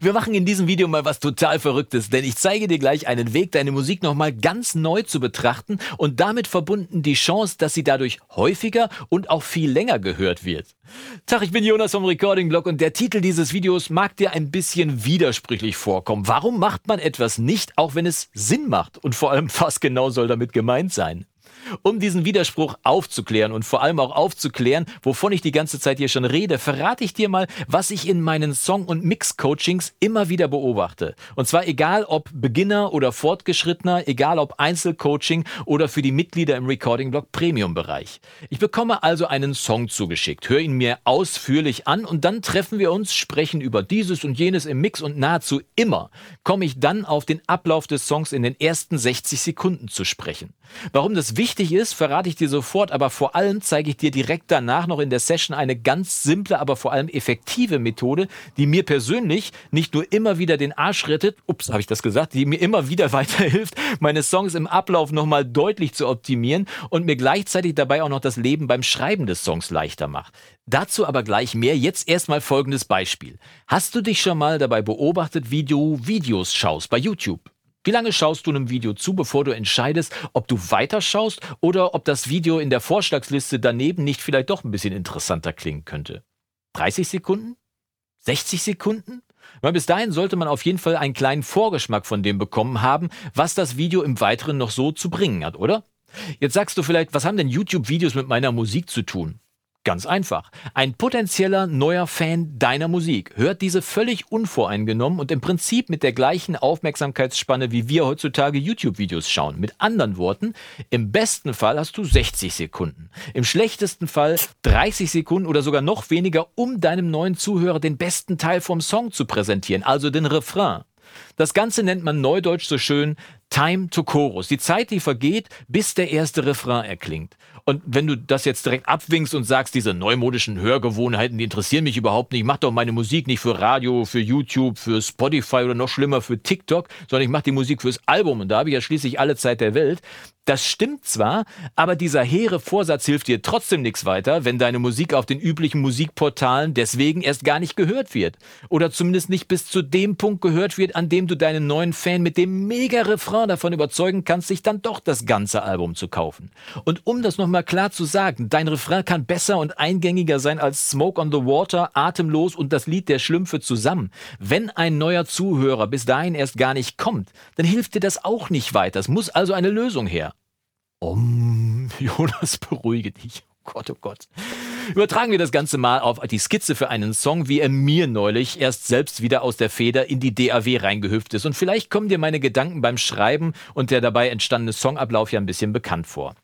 Wir machen in diesem Video mal was total Verrücktes, denn ich zeige dir gleich einen Weg, deine Musik nochmal ganz neu zu betrachten und damit verbunden die Chance, dass sie dadurch häufiger und auch viel länger gehört wird. Tag, ich bin Jonas vom Recording Blog und der Titel dieses Videos mag dir ein bisschen widersprüchlich vorkommen. Warum macht man etwas nicht, auch wenn es Sinn macht? Und vor allem, was genau soll damit gemeint sein? Um diesen Widerspruch aufzuklären und vor allem auch aufzuklären, wovon ich die ganze Zeit hier schon rede, verrate ich dir mal, was ich in meinen Song- und Mix-Coachings immer wieder beobachte. Und zwar egal ob Beginner oder Fortgeschrittener, egal ob Einzelcoaching oder für die Mitglieder im Recording-Blog Premium-Bereich. Ich bekomme also einen Song zugeschickt, höre ihn mir ausführlich an und dann treffen wir uns, sprechen über dieses und jenes im Mix und nahezu immer komme ich dann auf den Ablauf des Songs in den ersten 60 Sekunden zu sprechen. Warum das wichtig ist, verrate ich dir sofort, aber vor allem zeige ich dir direkt danach noch in der Session eine ganz simple, aber vor allem effektive Methode, die mir persönlich nicht nur immer wieder den Arsch rettet, ups, habe ich das gesagt, die mir immer wieder weiterhilft, meine Songs im Ablauf nochmal deutlich zu optimieren und mir gleichzeitig dabei auch noch das Leben beim Schreiben des Songs leichter macht. Dazu aber gleich mehr. Jetzt erstmal folgendes Beispiel. Hast du dich schon mal dabei beobachtet, wie du Videos schaust bei YouTube? Wie lange schaust du einem Video zu, bevor du entscheidest, ob du weiterschaust oder ob das Video in der Vorschlagsliste daneben nicht vielleicht doch ein bisschen interessanter klingen könnte? 30 Sekunden? 60 Sekunden? Weil bis dahin sollte man auf jeden Fall einen kleinen Vorgeschmack von dem bekommen haben, was das Video im Weiteren noch so zu bringen hat, oder? Jetzt sagst du vielleicht, was haben denn YouTube-Videos mit meiner Musik zu tun? Ganz einfach. Ein potenzieller neuer Fan deiner Musik hört diese völlig unvoreingenommen und im Prinzip mit der gleichen Aufmerksamkeitsspanne, wie wir heutzutage YouTube-Videos schauen. Mit anderen Worten, im besten Fall hast du 60 Sekunden, im schlechtesten Fall 30 Sekunden oder sogar noch weniger, um deinem neuen Zuhörer den besten Teil vom Song zu präsentieren, also den Refrain. Das Ganze nennt man neudeutsch so schön Time to Chorus. Die Zeit, die vergeht, bis der erste Refrain erklingt. Und wenn du das jetzt direkt abwinkst und sagst, diese neumodischen Hörgewohnheiten, die interessieren mich überhaupt nicht, ich mache doch meine Musik nicht für Radio, für YouTube, für Spotify oder noch schlimmer für TikTok, sondern ich mache die Musik fürs Album und da habe ich ja schließlich alle Zeit der Welt, das stimmt zwar, aber dieser hehre Vorsatz hilft dir trotzdem nichts weiter, wenn deine Musik auf den üblichen Musikportalen deswegen erst gar nicht gehört wird. Oder zumindest nicht bis zu dem Punkt gehört wird, an dem du deinen neuen Fan mit dem Mega-Refrain davon überzeugen kannst, sich dann doch das ganze Album zu kaufen. Und um das nochmal klar zu sagen, dein Refrain kann besser und eingängiger sein als Smoke on the Water, Atemlos und das Lied der Schlümpfe zusammen. Wenn ein neuer Zuhörer bis dahin erst gar nicht kommt, dann hilft dir das auch nicht weiter. Es muss also eine Lösung her. Om, Jonas, beruhige dich. Oh Gott, oh Gott. Übertragen wir das Ganze mal auf die Skizze für einen Song, wie er mir neulich erst selbst wieder aus der Feder in die DAW reingehüpft ist. Und vielleicht kommen dir meine Gedanken beim Schreiben und der dabei entstandene Songablauf ja ein bisschen bekannt vor.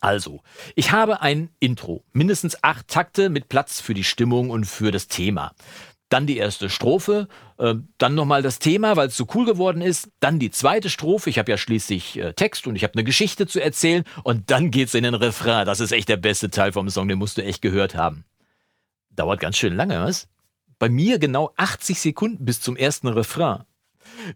Also, ich habe ein Intro, mindestens acht Takte mit Platz für die Stimmung und für das Thema dann die erste Strophe, äh, dann nochmal das Thema, weil es so cool geworden ist, dann die zweite Strophe, ich habe ja schließlich äh, Text und ich habe eine Geschichte zu erzählen und dann geht's in den Refrain. Das ist echt der beste Teil vom Song, den musst du echt gehört haben. Dauert ganz schön lange, was? Bei mir genau 80 Sekunden bis zum ersten Refrain.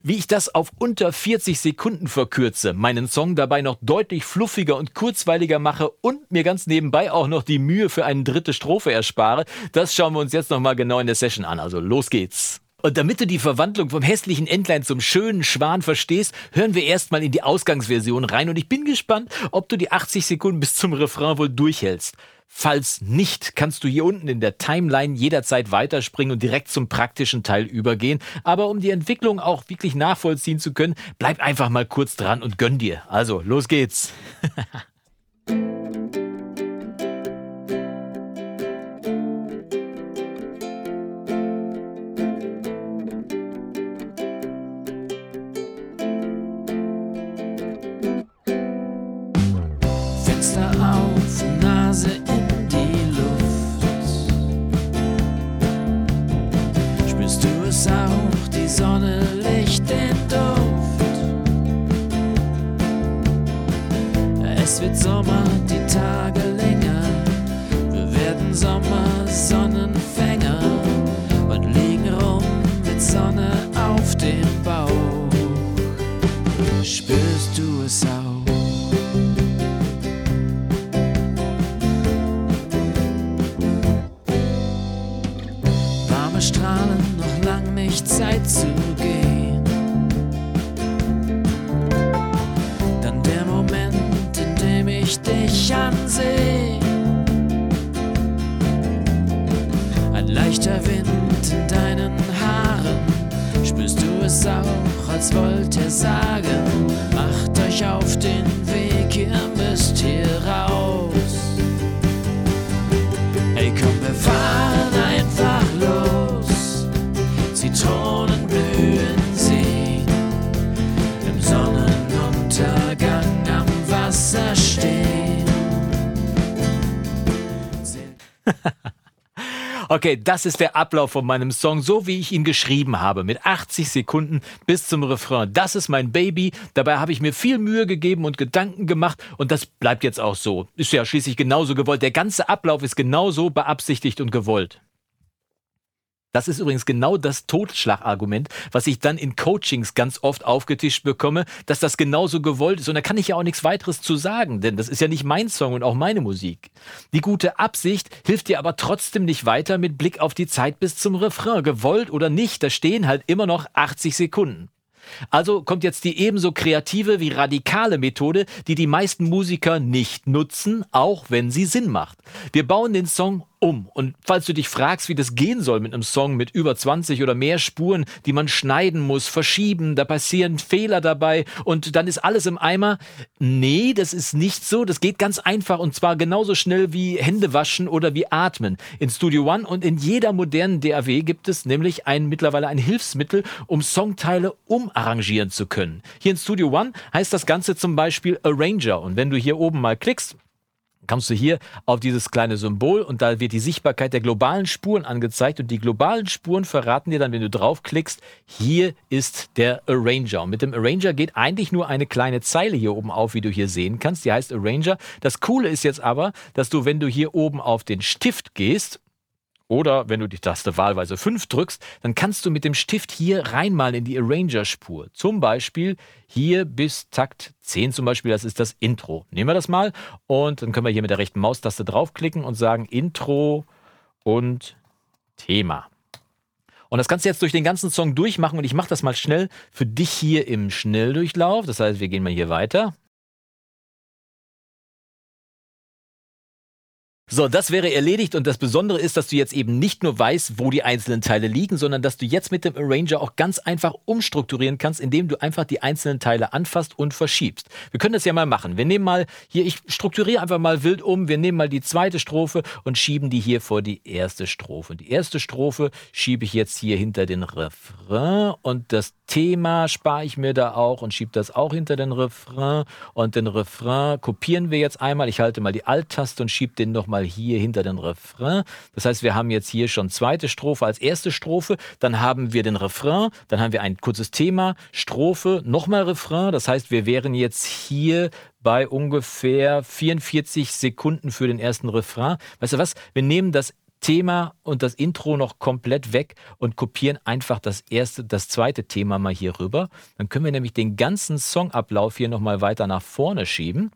Wie ich das auf unter 40 Sekunden verkürze, meinen Song dabei noch deutlich fluffiger und kurzweiliger mache und mir ganz nebenbei auch noch die Mühe für eine dritte Strophe erspare, das schauen wir uns jetzt nochmal genau in der Session an. Also los geht's. Und damit du die Verwandlung vom hässlichen Entlein zum schönen Schwan verstehst, hören wir erstmal in die Ausgangsversion rein und ich bin gespannt, ob du die 80 Sekunden bis zum Refrain wohl durchhältst. Falls nicht, kannst du hier unten in der Timeline jederzeit weiterspringen und direkt zum praktischen Teil übergehen. Aber um die Entwicklung auch wirklich nachvollziehen zu können, bleib einfach mal kurz dran und gönn dir. Also, los geht's. wird Sommer, die Tage länger. Wir werden Sommer, Sonnenfänger und liegen rum mit Sonne auf dem Bauch. Spürst du es auch? Warme Strahlen, noch lang nicht Zeit zu gehen. Auch, als wollte er sagen, Okay, das ist der Ablauf von meinem Song, so wie ich ihn geschrieben habe, mit 80 Sekunden bis zum Refrain. Das ist mein Baby. Dabei habe ich mir viel Mühe gegeben und Gedanken gemacht und das bleibt jetzt auch so. Ist ja schließlich genauso gewollt. Der ganze Ablauf ist genauso beabsichtigt und gewollt. Das ist übrigens genau das Totschlagargument, was ich dann in Coachings ganz oft aufgetischt bekomme, dass das genauso gewollt ist. Und da kann ich ja auch nichts weiteres zu sagen, denn das ist ja nicht mein Song und auch meine Musik. Die gute Absicht hilft dir aber trotzdem nicht weiter mit Blick auf die Zeit bis zum Refrain. Gewollt oder nicht, da stehen halt immer noch 80 Sekunden. Also kommt jetzt die ebenso kreative wie radikale Methode, die die meisten Musiker nicht nutzen, auch wenn sie Sinn macht. Wir bauen den Song um. Und falls du dich fragst, wie das gehen soll mit einem Song mit über 20 oder mehr Spuren, die man schneiden muss, verschieben, da passieren Fehler dabei und dann ist alles im Eimer. Nee, das ist nicht so. Das geht ganz einfach und zwar genauso schnell wie Hände waschen oder wie atmen. In Studio One und in jeder modernen DAW gibt es nämlich ein, mittlerweile ein Hilfsmittel, um Songteile umarrangieren zu können. Hier in Studio One heißt das Ganze zum Beispiel Arranger. Und wenn du hier oben mal klickst, kommst du hier auf dieses kleine Symbol und da wird die Sichtbarkeit der globalen Spuren angezeigt und die globalen Spuren verraten dir dann, wenn du draufklickst, hier ist der Arranger. Und mit dem Arranger geht eigentlich nur eine kleine Zeile hier oben auf, wie du hier sehen kannst. Die heißt Arranger. Das Coole ist jetzt aber, dass du, wenn du hier oben auf den Stift gehst, oder wenn du die Taste wahlweise 5 drückst, dann kannst du mit dem Stift hier reinmalen in die Arranger-Spur. Zum Beispiel hier bis Takt 10 zum Beispiel, das ist das Intro. Nehmen wir das mal und dann können wir hier mit der rechten Maustaste draufklicken und sagen Intro und Thema. Und das kannst du jetzt durch den ganzen Song durchmachen und ich mache das mal schnell für dich hier im Schnelldurchlauf. Das heißt, wir gehen mal hier weiter. So, das wäre erledigt und das Besondere ist, dass du jetzt eben nicht nur weißt, wo die einzelnen Teile liegen, sondern dass du jetzt mit dem Arranger auch ganz einfach umstrukturieren kannst, indem du einfach die einzelnen Teile anfasst und verschiebst. Wir können das ja mal machen. Wir nehmen mal hier, ich strukturiere einfach mal wild um, wir nehmen mal die zweite Strophe und schieben die hier vor die erste Strophe. Die erste Strophe schiebe ich jetzt hier hinter den Refrain und das Thema spare ich mir da auch und schiebe das auch hinter den Refrain und den Refrain kopieren wir jetzt einmal. Ich halte mal die Alt-Taste und schiebe den nochmal mal hier hinter den Refrain. Das heißt, wir haben jetzt hier schon zweite Strophe als erste Strophe, dann haben wir den Refrain, dann haben wir ein kurzes Thema, Strophe, nochmal Refrain. Das heißt, wir wären jetzt hier bei ungefähr 44 Sekunden für den ersten Refrain. Weißt du was? Wir nehmen das Thema und das Intro noch komplett weg und kopieren einfach das erste, das zweite Thema mal hier rüber. Dann können wir nämlich den ganzen Songablauf hier nochmal weiter nach vorne schieben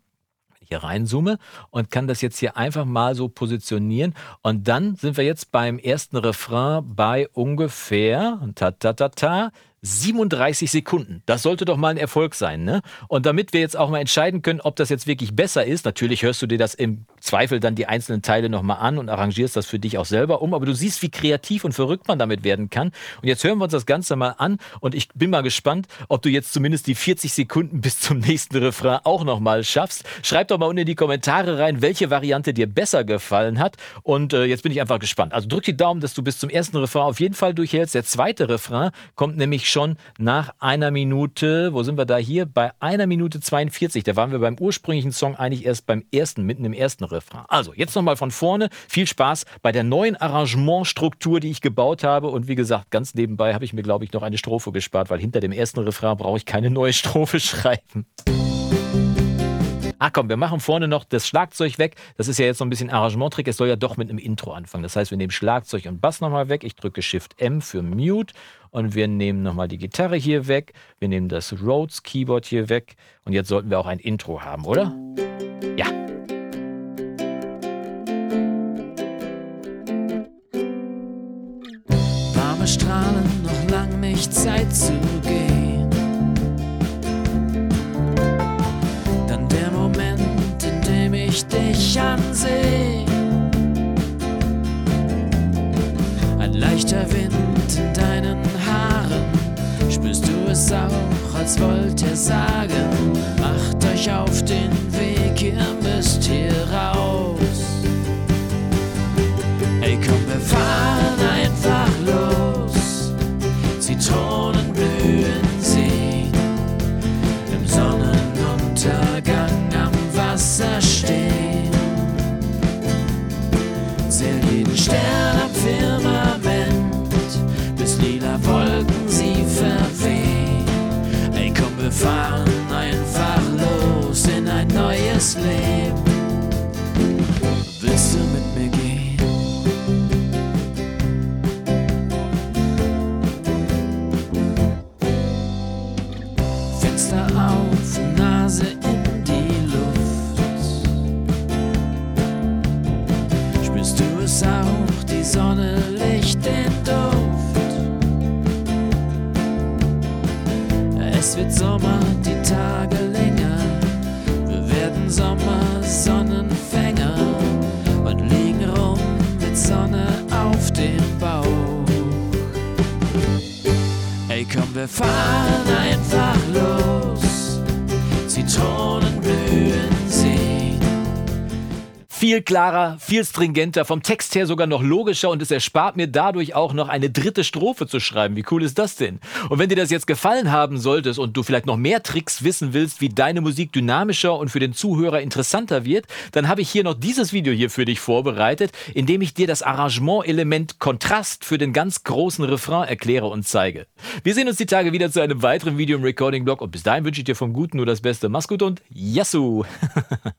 hier reinzoome und kann das jetzt hier einfach mal so positionieren. Und dann sind wir jetzt beim ersten Refrain bei ungefähr ta ta ta ta 37 Sekunden. Das sollte doch mal ein Erfolg sein, ne? Und damit wir jetzt auch mal entscheiden können, ob das jetzt wirklich besser ist, natürlich hörst du dir das im Zweifel dann die einzelnen Teile nochmal an und arrangierst das für dich auch selber um, aber du siehst, wie kreativ und verrückt man damit werden kann. Und jetzt hören wir uns das Ganze mal an und ich bin mal gespannt, ob du jetzt zumindest die 40 Sekunden bis zum nächsten Refrain auch nochmal schaffst. Schreib doch mal unten in die Kommentare rein, welche Variante dir besser gefallen hat. Und äh, jetzt bin ich einfach gespannt. Also drück die Daumen, dass du bis zum ersten Refrain auf jeden Fall durchhältst. Der zweite Refrain kommt nämlich schon nach einer Minute, wo sind wir da hier? Bei einer Minute 42. Da waren wir beim ursprünglichen Song eigentlich erst beim ersten, mitten im ersten Refrain. Also, jetzt nochmal von vorne. Viel Spaß bei der neuen Arrangementstruktur, die ich gebaut habe. Und wie gesagt, ganz nebenbei habe ich mir, glaube ich, noch eine Strophe gespart, weil hinter dem ersten Refrain brauche ich keine neue Strophe schreiben. Ach komm, wir machen vorne noch das Schlagzeug weg. Das ist ja jetzt so ein bisschen Arrangementtrick. Es soll ja doch mit einem Intro anfangen. Das heißt, wir nehmen Schlagzeug und Bass nochmal weg. Ich drücke Shift M für Mute und wir nehmen nochmal die Gitarre hier weg. Wir nehmen das Rhodes Keyboard hier weg. Und jetzt sollten wir auch ein Intro haben, oder? Zu gehen. Dann der Moment, in dem ich dich ansehe. Ein leichter Wind in deinen Haaren. Spürst du es auch, als wollte er sagen, macht euch auf den Weg, ihr müsst hier raus. Ey, komm, wir fahren einfach los. Zitronen wir fahren Viel klarer, viel stringenter, vom Text her sogar noch logischer und es erspart mir dadurch auch noch eine dritte Strophe zu schreiben. Wie cool ist das denn? Und wenn dir das jetzt gefallen haben solltest und du vielleicht noch mehr Tricks wissen willst, wie deine Musik dynamischer und für den Zuhörer interessanter wird, dann habe ich hier noch dieses Video hier für dich vorbereitet, in dem ich dir das Arrangement-Element Kontrast für den ganz großen Refrain erkläre und zeige. Wir sehen uns die Tage wieder zu einem weiteren Video im Recording-Blog und bis dahin wünsche ich dir vom Guten nur das Beste. Mach's gut und Yassou!